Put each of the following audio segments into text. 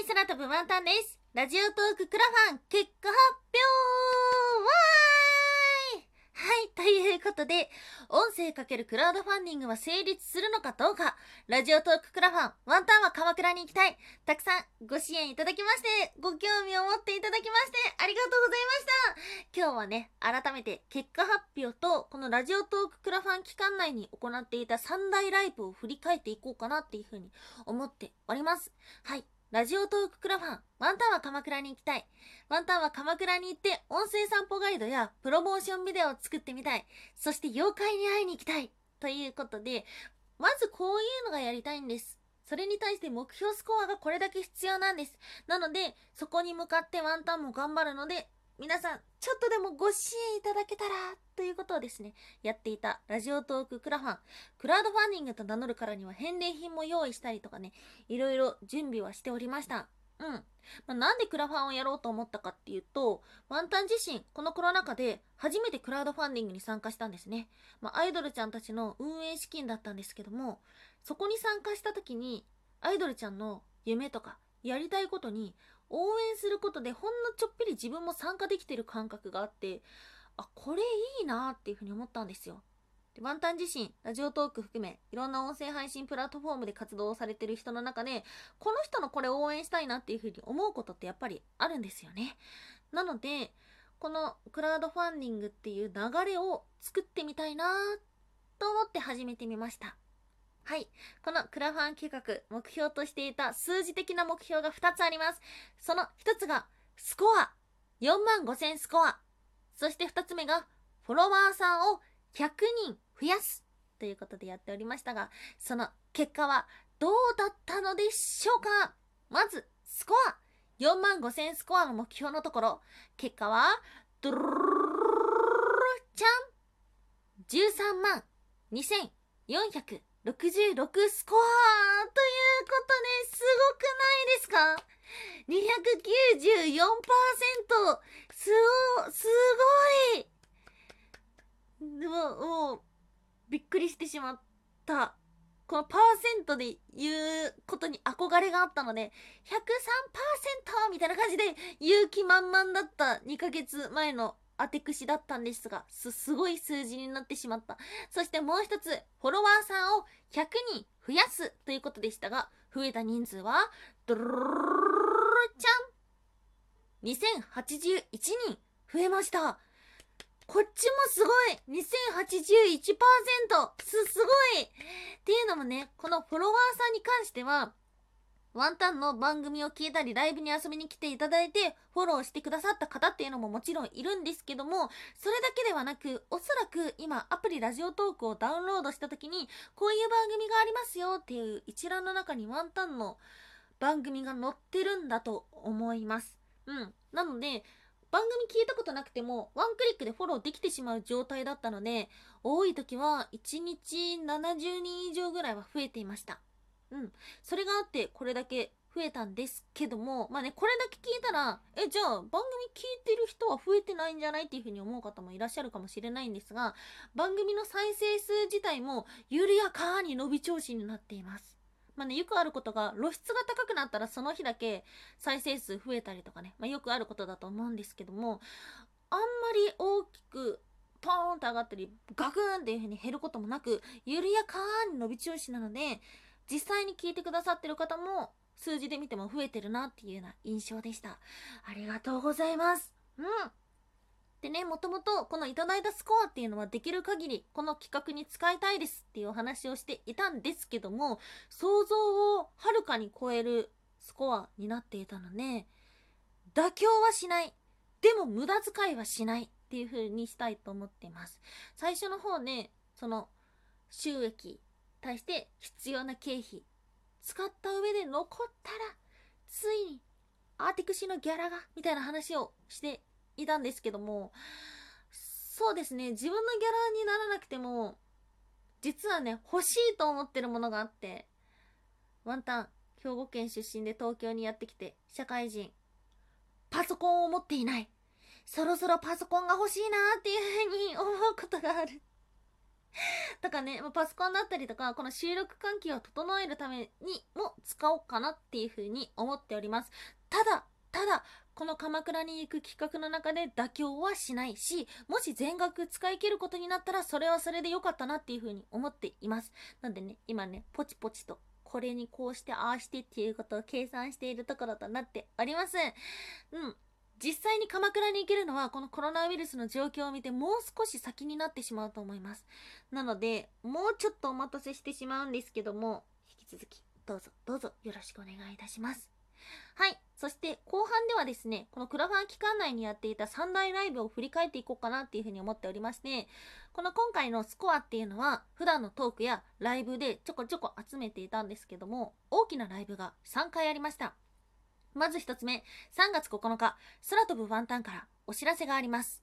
い空飛ぶワンタンです。ラジオトーククラファン結果発表わーいはい、ということで、音声かけるクラウドファンディングは成立するのかどうか、ラジオトーククラファン、ワンタンは鎌倉に行きたい。たくさんご支援いただきまして、ご興味を持っていただきまして、ありがとうございました。今日はね、改めて結果発表と、このラジオトーククラファン期間内に行っていた3大ライブを振り返っていこうかなっていうふうに思っております。はい。ラジオトーククラファン、ワンタンは鎌倉に行きたい。ワンタンは鎌倉に行って音声散歩ガイドやプロモーションビデオを作ってみたい。そして妖怪に会いに行きたい。ということで、まずこういうのがやりたいんです。それに対して目標スコアがこれだけ必要なんです。なので、そこに向かってワンタンも頑張るので、皆さん、ちょっとでもご支援いただけたら、ということをですね、やっていたラジオトーククラファン、クラウドファンディングと名乗るからには返礼品も用意したりとかね、いろいろ準備はしておりました。うん。まあ、なんでクラファンをやろうと思ったかっていうと、ワンタン自身、このコロナ禍で初めてクラウドファンディングに参加したんですね。まあ、アイドルちゃんたちの運営資金だったんですけども、そこに参加した時に、アイドルちゃんの夢とか、やりたいことに応援することでほんのちょっぴり自分も参加できてる感覚があって、あ、これいいなっていうふうに思ったんですよ。でワンタン自身、ラジオトーク含め、いろんな音声配信プラットフォームで活動されてる人の中で、この人のこれ応援したいなっていうふうに思うことってやっぱりあるんですよね。なので、このクラウドファンディングっていう流れを作ってみたいなと思って始めてみました。はい。このクラファン企画、目標としていた数字的な目標が2つあります。その1つが、スコア。4万5000スコア。そして2つ目が、フォロワーさんを100人増やす。ということでやっておりましたが、その結果はどうだったのでしょうか？まず、スコア。4万5000スコアの目標のところ、結果は、ドゥルルルルルルじゃん !13 万66スコアということですごくないですか ?294%! すご、すごいでも、もう、びっくりしてしまった。このパーセントで言うことに憧れがあったので、103%みたいな感じで勇気満々だった2ヶ月前の当てくしだったんですが、す、すごい数字になってしまった。そしてもう一つ、フォロワーさんを100人増やすということでしたが、増えた人数は、ドルルルルルルちゃん !2081 人増えました。こっちもすごい !2081%! す、すごいっていうのもね、このフォロワーさんに関しては、ワンタンの番組を聞いたり、ライブに遊びに来ていただいて、フォローしてくださった方っていうのももちろんいるんですけども、それだけではなく、おそらく今、アプリラジオトークをダウンロードした時に、こういう番組がありますよっていう一覧の中にワンタンの番組が載ってるんだと思います。うん。なので、番組聞いたことなくても、ワンクリックでフォローできてしまう状態だったので、多い時は1日70人以上ぐらいは増えていました。うん。それがあって、これだけ増えたんですけども、まあね、これだけ聞いたら、え、じゃあ番組聞いてる人は増えてないんじゃないっていうふうに思う方もいらっしゃるかもしれないんですが、番組の再生数自体も緩やかに伸び調子になっています。まあね、よくあることが露出が高くなったらその日だけ再生数増えたりとかね、まあ、よくあることだと思うんですけども、あんまり大きくポーンと上がったり、ガクーンっていう風に減ることもなく、緩やかに伸び調子なので、実際に聞いてくださってる方も数字で見ても増えてるなっていうような印象でした。ありがとうございます。うん。でね、もともとこのいただいたスコアっていうのはできる限りこの企画に使いたいですっていうお話をしていたんですけども、想像をはるかに超えるスコアになっていたので、妥協はしない。でも無駄遣いはしないっていう風にしたいと思っています。最初の方ね、その収益対して必要な経費使った上で残ったらついにアーティクシーのギャラがみたいな話をしていたんですけどもそうですね自分のギャラにならなくても実はね欲しいと思ってるものがあってワンタン兵庫県出身で東京にやってきて社会人パソコンを持っていない。そろそろパソコンが欲しいなっていうふうに思うことがある。だかね、パソコンだったりとか、この収録環境を整えるためにも使おうかなっていうふうに思っております。ただ、ただ、この鎌倉に行く企画の中で妥協はしないし、もし全額使い切ることになったら、それはそれで良かったなっていうふうに思っています。なんでね、今ね、ポチポチと、これにこうして、ああしてっていうことを計算しているところとなっております。うん。実際に鎌倉に行けるのはこのコロナウイルスの状況を見てもう少し先になってしまうと思います。なので、もうちょっとお待たせしてしまうんですけども、引き続きどうぞどうぞよろしくお願いいたします。はい。そして後半ではですね、このクラファン期間内にやっていた3大ライブを振り返っていこうかなっていうふうに思っておりまして、この今回のスコアっていうのは普段のトークやライブでちょこちょこ集めていたんですけども、大きなライブが3回ありました。まず一つ目、3月9日、空飛ぶワンタンからお知らせがあります。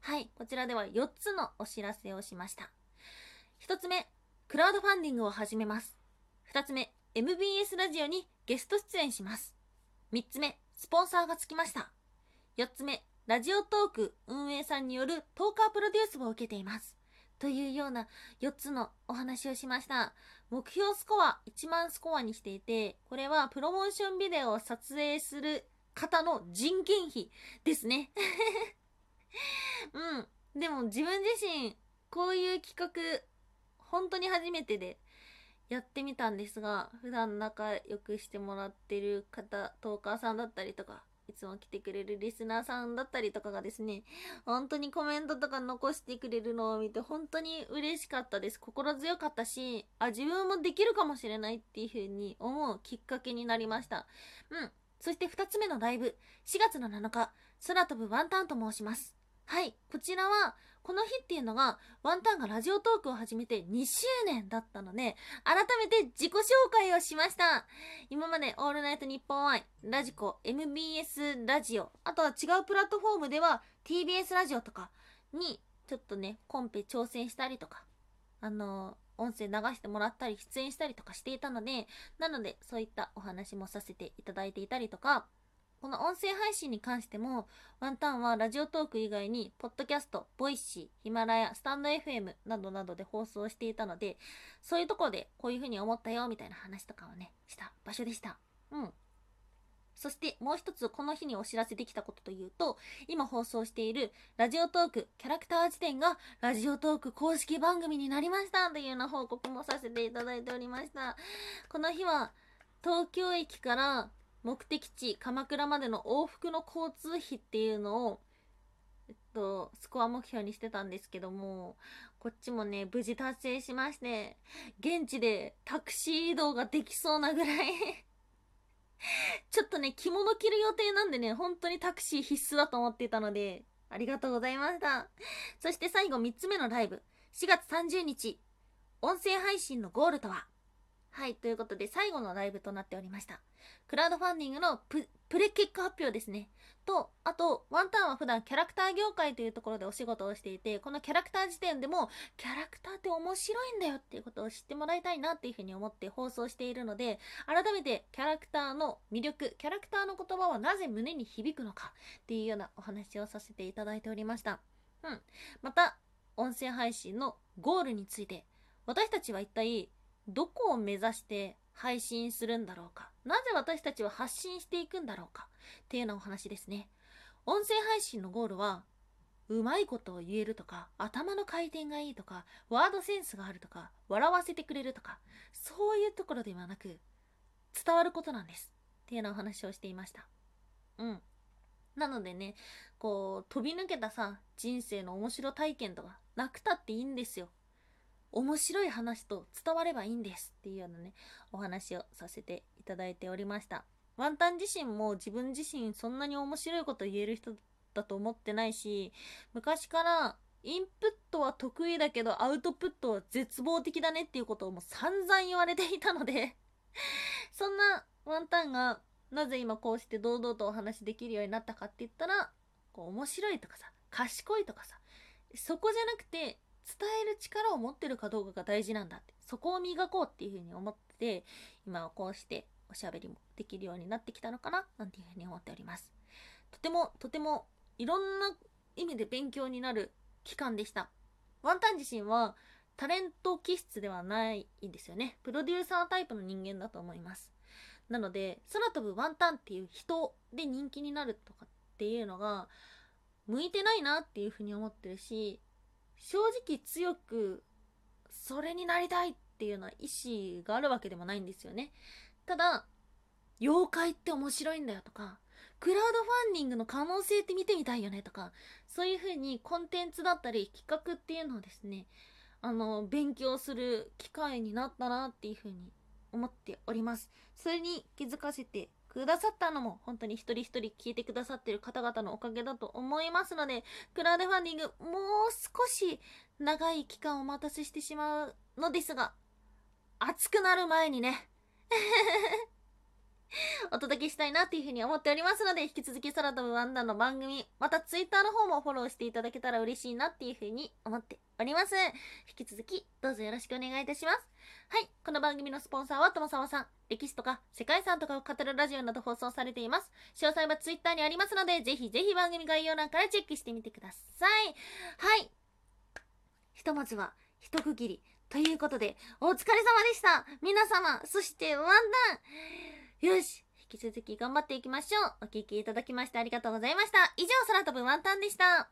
はい、こちらでは4つのお知らせをしました。1つ目、クラウドファンディングを始めます。2つ目、MBS ラジオにゲスト出演します。3つ目、スポンサーがつきました。4つ目、ラジオトーク運営さんによるトーカープロデュースを受けています。というような4つのお話をしました。目標スコア1万スコアにしていて、これはプロモーションビデオを撮影する方の人件費ですね。うん。でも自分自身、こういう企画、本当に初めてでやってみたんですが、普段仲良くしてもらってる方、トーカーさんだったりとか、いつも来てくれるリスナーさんだったりとかがですね、本当にコメントとか残してくれるのを見て本当に嬉しかったです。心強かったし、あ、自分もできるかもしれないっていう風に思うきっかけになりました。うん。そして2つ目のライブ、4月の7日、空飛ぶワンタンと申します。はい、こちらは、この日っていうのが、ワンタンがラジオトークを始めて2周年だったので、改めて自己紹介をしました。今までオールナイトニッポン i、 radiko、MBS ラジオ、あとは違うプラットフォームでは TBS ラジオとかに、ちょっとね、コンペ挑戦したりとか、あの音声流してもらったり出演したりとかしていたので、なのでそういったお話もさせていただいていたりとか、この音声配信に関しても、ワンタンはラジオトーク以外に、ポッドキャスト、ボイシー、ヒマラヤ、スタンド FM などなどで放送していたので、そういうところでこういう風に思ったよ、みたいな話とかをね、した場所でした。うん。そしてもう一つこの日にお知らせできたことというと、今放送しているラジオトークキャラクター辞典がラジオトーク公式番組になりましたというような報告もさせていただいておりました。この日は東京駅から目的地鎌倉までの往復の交通費っていうのをえっと、スコア目標にしてたんですけども、こっちもね、無事達成しまして、現地でタクシー移動ができそうなぐらい。ちょっとね、着物着る予定なんでね、本当にタクシー必須だと思っていたので、ありがとうございました。そして最後3つ目のライブ、4月30日、音声配信のゴールとは？はい、ということで最後のライブとなっておりました。クラウドファンディングのプレ結果発表ですね。と、あと、ワンタンは普段キャラクター業界というところでお仕事をしていて、このキャラクター時点でも、キャラクターって面白いんだよっていうことを知ってもらいたいなっていうふうに思って放送しているので、改めてキャラクターの魅力、キャラクターの言葉はなぜ胸に響くのかっていうようなお話をさせていただいておりました。うん。また、音声配信のゴールについて、私たちは一体どこを目指して配信するんだろうか？なぜ私たちは発信していくんだろうか？っていうようなお話ですね。音声配信のゴールは、うまいことを言えるとか、頭の回転がいいとか、ワードセンスがあるとか、笑わせてくれるとか、そういうところではなく、伝わることなんです。っていうようなお話をしていました。うん。なのでね、こう、飛び抜けたさ、人生の面白体験とか、なくたっていいんですよ。面白い話と伝わればいいんですっていうようなね、お話をさせていただいておりました。ワンタン自身も自分自身そんなに面白いこと言える人だと思ってないし、昔からインプットは得意だけどアウトプットは絶望的だねっていうことをもう散々言われていたので そんなワンタンがなぜ今こうして堂々とお話できるようになったかって言ったら、こう面白いとかさ、賢いとかさ、そこじゃなくて伝える力を持ってるかどうかが大事なんだってそこを磨こうっていうふうに思って今はこうしておしゃべりもできるようになってきたのかななんていうふうに思っておりますとてもとてもいろんな意味で勉強になる期間でしたワンタン自身はタレント気質ではないんですよね。プロデューサータイプの人間だと思います。なので、空飛ぶワンタンっていう人で人気になるとかっていうのが、向いてないなっていうふうに思ってるし、正直強く、それになりたいっていうような意志があるわけでもないんですよね。ただ、妖怪って面白いんだよとか、クラウドファンディングの可能性って見てみたいよねとか、そういうふうにコンテンツだったり企画っていうのをですね、あの、勉強する機会になったなっていうふうに思っております。それに気づかせてくださったのも本当に一人一人聞いてくださってる方々のおかげだと思いますので、クラウドファンディングもう少し長い期間お待たせしてしまうのですが、熱くなる前にね。お届けしたいなっていうふうに思っておりますので、引き続き空飛ぶワンダの番組、また Twitter の方もフォローしていただけたら嬉しいなっていうふうに思っております。引き続きどうぞよろしくお願いいたします。はい、この番組のスポンサーは友沢さん。歴史とか世界遺産とかを語るラジオなど放送されています。詳細は Twitter にありますので、ぜひぜひ番組概要欄からチェックしてみてください。はい。ひとまずは、一区切り。ということで、お疲れ様でした。皆様、そしてワンダン。よし。引き続き頑張っていきましょう。お聴きいただきましてありがとうございました。以上、空飛ぶワンタンでした。